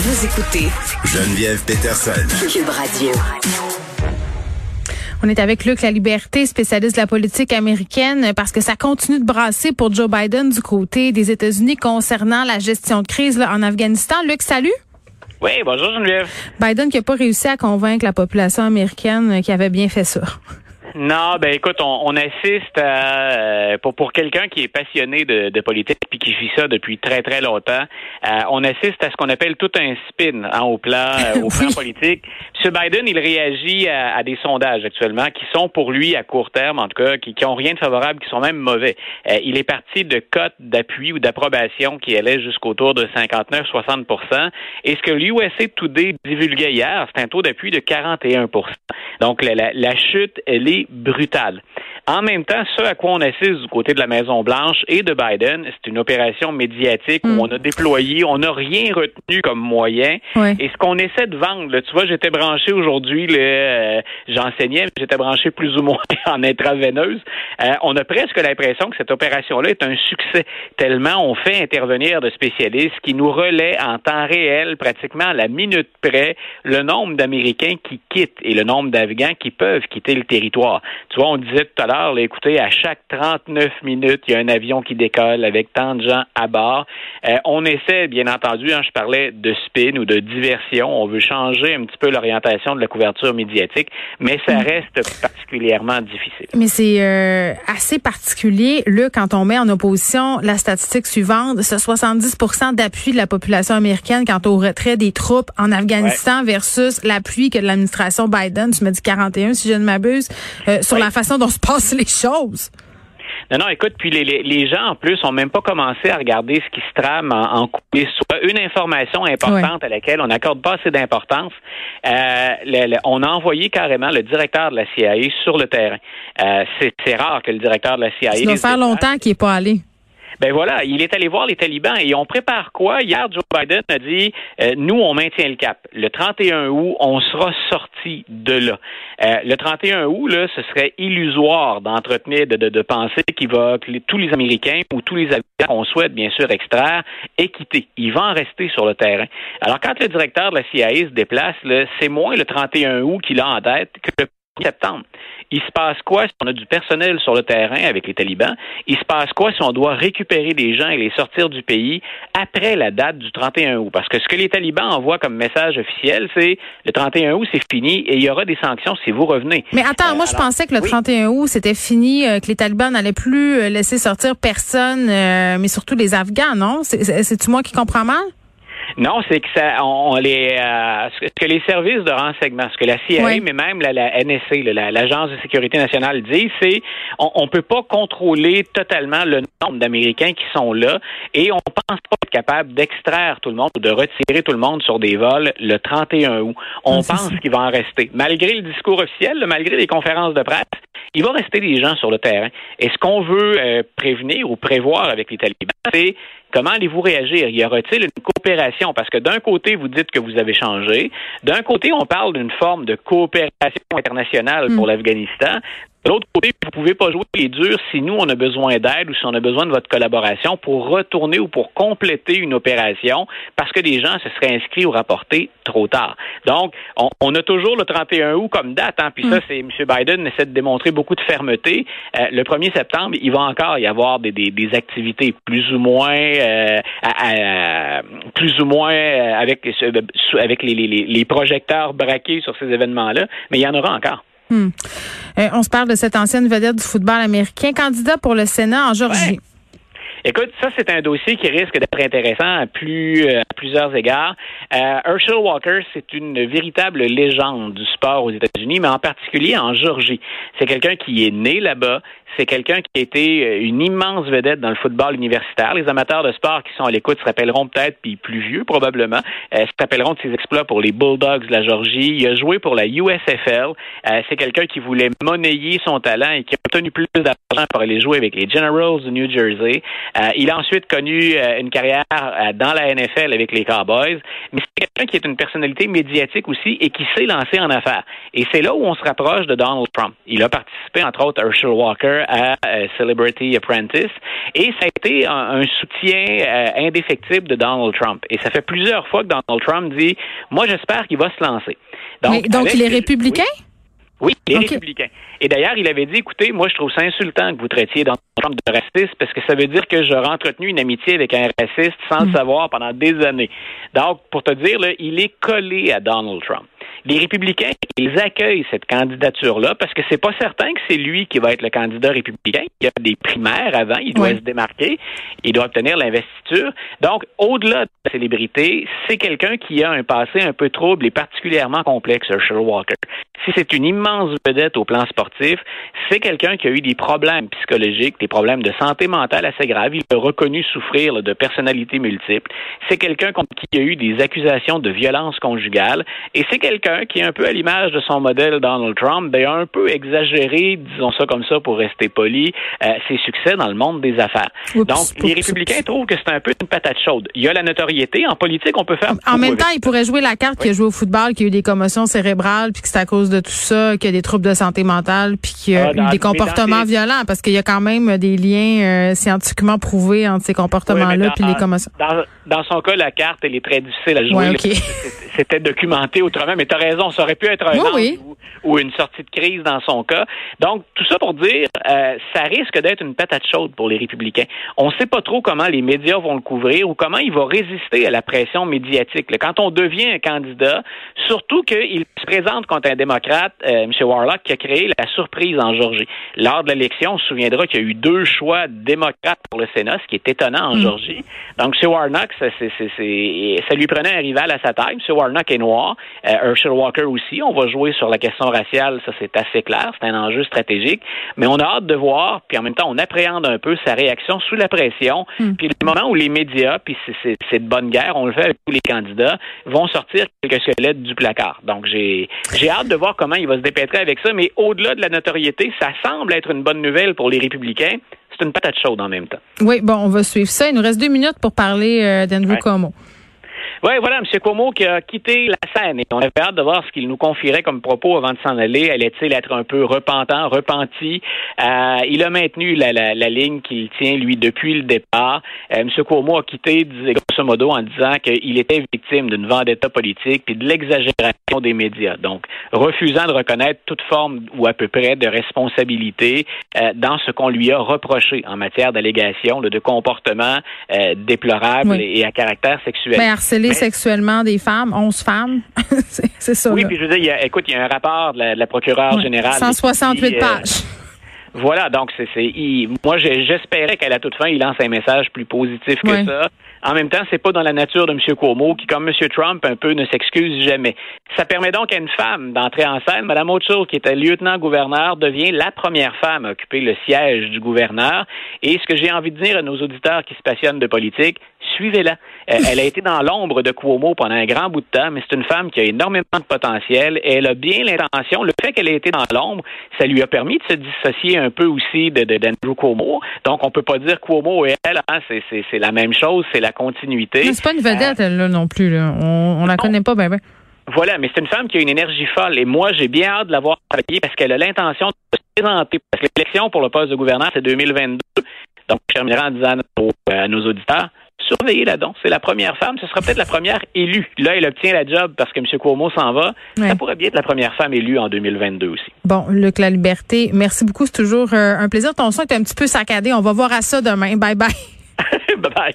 Vous écoutez Geneviève Peterson. Cube Radio. On est avec Luc La Liberté, spécialiste de la politique américaine, parce que ça continue de brasser pour Joe Biden du côté des États-Unis concernant la gestion de crise là, en Afghanistan. Luc, salut. Oui, bonjour Geneviève. Biden qui n'a pas réussi à convaincre la population américaine qu'il avait bien fait ça. Non, ben écoute, on, on assiste à euh, pour pour quelqu'un qui est passionné de, de politique puis qui vit ça depuis très très longtemps, euh, on assiste à ce qu'on appelle tout un spin hein, au plan euh, au plan politique. M. Biden, il réagit à, à, des sondages actuellement qui sont pour lui à court terme, en tout cas, qui, qui ont rien de favorable, qui sont même mauvais. il est parti de cotes d'appui ou d'approbation qui allaient jusqu'autour de 59-60% Et ce que l'USA Today divulguait hier, c'est un taux d'appui de 41 Donc la, la, la chute, elle est brutale. En même temps, ce à quoi on assiste du côté de la Maison-Blanche et de Biden, c'est une opération médiatique où mm. on a déployé, on n'a rien retenu comme moyen. Et ce qu'on essaie de vendre, tu vois, j'étais branché aujourd'hui, euh, j'enseignais, j'étais branché plus ou moins en intraveineuse. Euh, on a presque l'impression que cette opération-là est un succès, tellement on fait intervenir de spécialistes qui nous relaient en temps réel, pratiquement à la minute près, le nombre d'Américains qui quittent et le nombre d'Afghans qui peuvent quitter le territoire. Tu vois, on disait tout à l'heure, écoutez, à chaque 39 minutes, il y a un avion qui décolle avec tant de gens à bord. Euh, on essaie, bien entendu, hein, je parlais de spin ou de diversion. On veut changer un petit peu l'orientation de la couverture médiatique, mais ça mm. reste particulièrement difficile. Mais c'est euh, assez particulier, là, quand on met en opposition la statistique suivante, ce 70 d'appui de la population américaine quant au retrait des troupes en Afghanistan versus l'appui que l'administration Biden, tu me dis 41 si je ne m'abuse, euh, sur la façon dont se passe les choses. Non, non, écoute, puis les, les, gens, en plus, ont même pas commencé à regarder ce qui se trame en, en Soit une information importante à laquelle on n'accorde pas assez d'importance. Euh, on a envoyé carrément le directeur de la CIA sur le terrain. Euh, c'est rare que le directeur de la CIA... Ça doit faire longtemps qu'il n'est pas allé. Ben voilà, il est allé voir les talibans et on prépare quoi? Hier, Joe Biden a dit, euh, nous, on maintient le cap. Le 31 août, on sera sorti de là. Euh, le 31 août, là, ce serait illusoire d'entretenir, de, de, de, penser qu'il va, que tous les Américains ou tous les Américains qu'on souhaite, bien sûr, extraire, aient quitté. Il va en rester sur le terrain. Alors, quand le directeur de la CIA se déplace, c'est moins le 31 août qu'il a en tête que le septembre. Il se passe quoi si on a du personnel sur le terrain avec les talibans? Il se passe quoi si on doit récupérer des gens et les sortir du pays après la date du 31 août? Parce que ce que les talibans envoient comme message officiel, c'est le 31 août, c'est fini et il y aura des sanctions si vous revenez. Mais attends, moi, je euh, pensais que le 31 août, c'était fini, euh, que les talibans n'allaient plus euh, laisser sortir personne, mais surtout les Afghans, non? C'est-tu moi qui comprends mal? Non, c'est que ça, on, les, euh, ce que les services de renseignement, ce que la CIA, mais même la, la NSC, l'Agence de sécurité nationale dit, c'est on, on peut pas contrôler totalement le nombre d'Américains qui sont là et on pense pas être capable d'extraire tout le monde ou de retirer tout le monde sur des vols le 31 août. On pense qu'il va en rester. Malgré le discours officiel, malgré les conférences de presse, il va rester des gens sur le terrain. Et ce qu'on veut euh, prévenir ou prévoir avec les talibans, c'est comment allez-vous réagir? Y aura-t-il une coopération? Parce que d'un côté, vous dites que vous avez changé. D'un côté, on parle d'une forme de coopération internationale pour hmm. l'Afghanistan. De l'autre côté, vous pouvez pas jouer les durs si nous, on a besoin d'aide ou si on a besoin de votre collaboration pour retourner ou pour compléter une opération parce que des gens se seraient inscrits ou rapportés trop tard. Donc, on, a toujours le 31 août comme date, hein, puis ça, mm. c'est M. Biden essaie de démontrer beaucoup de fermeté. Euh, le 1er septembre, il va encore y avoir des, des, activités plus ou moins euh, plus ou moins euh, avec, avec les, les, les projecteurs braqués sur ces événements-là, mais il y en aura encore. Hmm. Euh, on se parle de cette ancienne vedette du football américain, candidat pour le Sénat en Georgie. Écoute, ça, c'est un dossier qui risque d'être intéressant à, euh, plusieurs égards. Euh, Herschel Walker, c'est une véritable légende du sport aux États-Unis, mais en particulier en Georgie. C'est quelqu'un qui est né là-bas. C'est quelqu'un qui a été euh, une immense vedette dans le football universitaire. Les amateurs de sport qui sont à l'écoute se rappelleront peut-être, puis plus vieux probablement, euh, se rappelleront de ses exploits pour les Bulldogs de la Georgie. Il a joué pour la USFL. Euh, c'est quelqu'un qui voulait monnayer son talent et qui a obtenu plus d'argent pour aller jouer avec les Generals de New Jersey. il a ensuite connu une carrière dans la NFL avec les Cowboys. mais c'est quelqu'un qui est une personnalité médiatique aussi et qui s'est lancé en affaires. Et c'est là où on se rapproche de Donald Trump. Il a participé, entre autres, Herschel Walker à euh, Celebrity Apprentice, et ça a été un, soutien euh, indéfectible de Donald Trump. Et ça fait plusieurs fois que Donald Trump dit, moi j'espère qu'il va se lancer. Donc, donc il est républicain? Oui, les républicains. Et d'ailleurs, il avait dit, écoutez, moi, je trouve ça insultant que vous traitiez dans Trump de raciste parce que ça veut dire que j'aurais entretenu une amitié avec un raciste sans le hmm. savoir pendant des années. Donc, pour te dire, là, il est collé à Donald Trump les républicains, ils accueillent cette candidature-là parce que c'est pas certain que c'est lui qui va être le candidat républicain. Il y a des primaires avant, il doit se démarquer, il doit obtenir l'investiture. Donc, au-delà de la célébrité, c'est quelqu'un qui a un passé un peu trouble et particulièrement complexe, Herschel Walker. Si c'est une immense vedette au plan sportif, c'est quelqu'un qui a eu des problèmes psychologiques, des problèmes de santé mentale assez graves. Il a reconnu souffrir de personnalités multiples. C'est quelqu'un qui a eu des accusations de violence conjugale et c'est quelqu'un qui est un peu à l'image de son modèle Donald Trump, ben, un peu exagéré, disons ça comme ça pour rester poli, euh, ses succès dans le monde des affaires. Donc, les républicains trouvent que c'est un peu une patate chaude. Il y a la notoriété. En politique, on peut faire... En même temps, il pourrait jouer la carte qui a joué au football, qui a eu des commotions cérébrales, puis que c'est à cause de tout ça, qu'il y a des troubles de santé mentale, puis qu'il y a ah, eu des comportements violents, parce qu'il y a quand même des liens euh, scientifiquement prouvés entre ces comportements-là puis les commotions. Dans, son cas, la carte, elle est très difficile à jouer. C'était documenté autrement, mais raison. Ça aurait pu être un ou, une sortie de crise dans son cas. Donc, tout ça pour dire, euh, ça risque d'être une patate chaude pour les républicains. On ne sait pas trop comment les médias vont le couvrir ou comment il va résister à la pression médiatique. Quand on devient un candidat, surtout qu'il se présente contre un démocrate, euh, M. Warlock, qui a créé la surprise en Georgie. Lors de l'élection, on se souviendra qu'il y a eu deux choix démocrates pour le Sénat, ce qui est étonnant en mm. Georgie. Donc, M. Warnock, ça, ça lui prenait un rival à sa taille. M. Warnock est noir. Euh, Walker aussi. On va jouer sur la question raciale, ça c'est assez clair, c'est un enjeu stratégique. Mais on a hâte de voir, puis en même temps, on appréhende un peu sa réaction sous la pression. Hmm. Puis le moment où les médias, puis c'est de bonne guerre, on le fait avec tous les candidats, vont sortir quelques squelettes du placard. Donc j'ai hâte de voir comment il va se dépêtrer avec ça. Mais au-delà de la notoriété, ça semble être une bonne nouvelle pour les républicains. C'est une patate chaude en même temps. Oui, bon, on va suivre ça. Il nous reste deux minutes pour parler euh, d'Andrew Cuomo. Oui, voilà, M. Cuomo qui a quitté la scène et on avait hâte de voir ce qu'il nous confierait comme propos avant de s'en aller. Allait-il être un peu repentant, repenti? Euh, il a maintenu la, la, la ligne qu'il tient, lui, depuis le départ. Euh, M. Cuomo a quitté, grosso modo, en disant qu'il était victime d'une vendetta politique puis de l'exagération des médias. Donc, refusant de reconnaître toute forme ou à peu près de responsabilité euh, dans ce qu'on lui a reproché en matière d'allégations de comportements euh, déplorables et, à caractère sexuel. Sexuellement des femmes, 11 femmes. c'est ça. Oui, puis je veux dire, écoute, il y a un rapport de la, procureure générale. 168 euh, pages. Voilà, donc c'est, moi j'espérais qu'à la toute fin, il lance un message plus positif que ça. En même temps, c'est pas dans la nature de M. Cuomo, qui, comme M. Trump, un peu ne s'excuse jamais. Ça permet donc à une femme d'entrer en scène. Mme O'Toole, qui était lieutenant-gouverneur, devient la première femme à occuper le siège du gouverneur. Et ce que j'ai envie de dire à nos auditeurs qui se passionnent de politique, suivez-la. Euh, elle a été dans l'ombre de Cuomo pendant un grand bout de temps, mais c'est une femme qui a énormément de potentiel et elle a bien l'intention. Le fait qu'elle ait été dans l'ombre, ça lui a permis de se dissocier un peu aussi de, d'Andrew Cuomo. Donc, on peut pas dire Cuomo et elle, hein, c'est, la même chose, c'est la continuité. C'est pas une vedette, elle, là, non plus. On, on la connaît pas ben, ben. Voilà, mais c'est une femme qui a une énergie folle et moi, j'ai bien hâte de la voir travailler parce qu'elle a l'intention de se présenter. Parce que l'élection pour le poste de gouverneur, c'est 2022. Donc, je terminerai en disant à nos auditeurs, surveillez-la donc. C'est la première femme. Ce sera peut-être la première élue. Là, elle obtient la job parce que M. Cuomo s'en va. Ça pourrait bien être la première femme élue en 2022 aussi. Bon, Luc La Liberté, merci beaucoup. C'est toujours euh, un plaisir. Ton son est un petit peu saccadé. On va voir à ça demain. Bye bye. bye bye.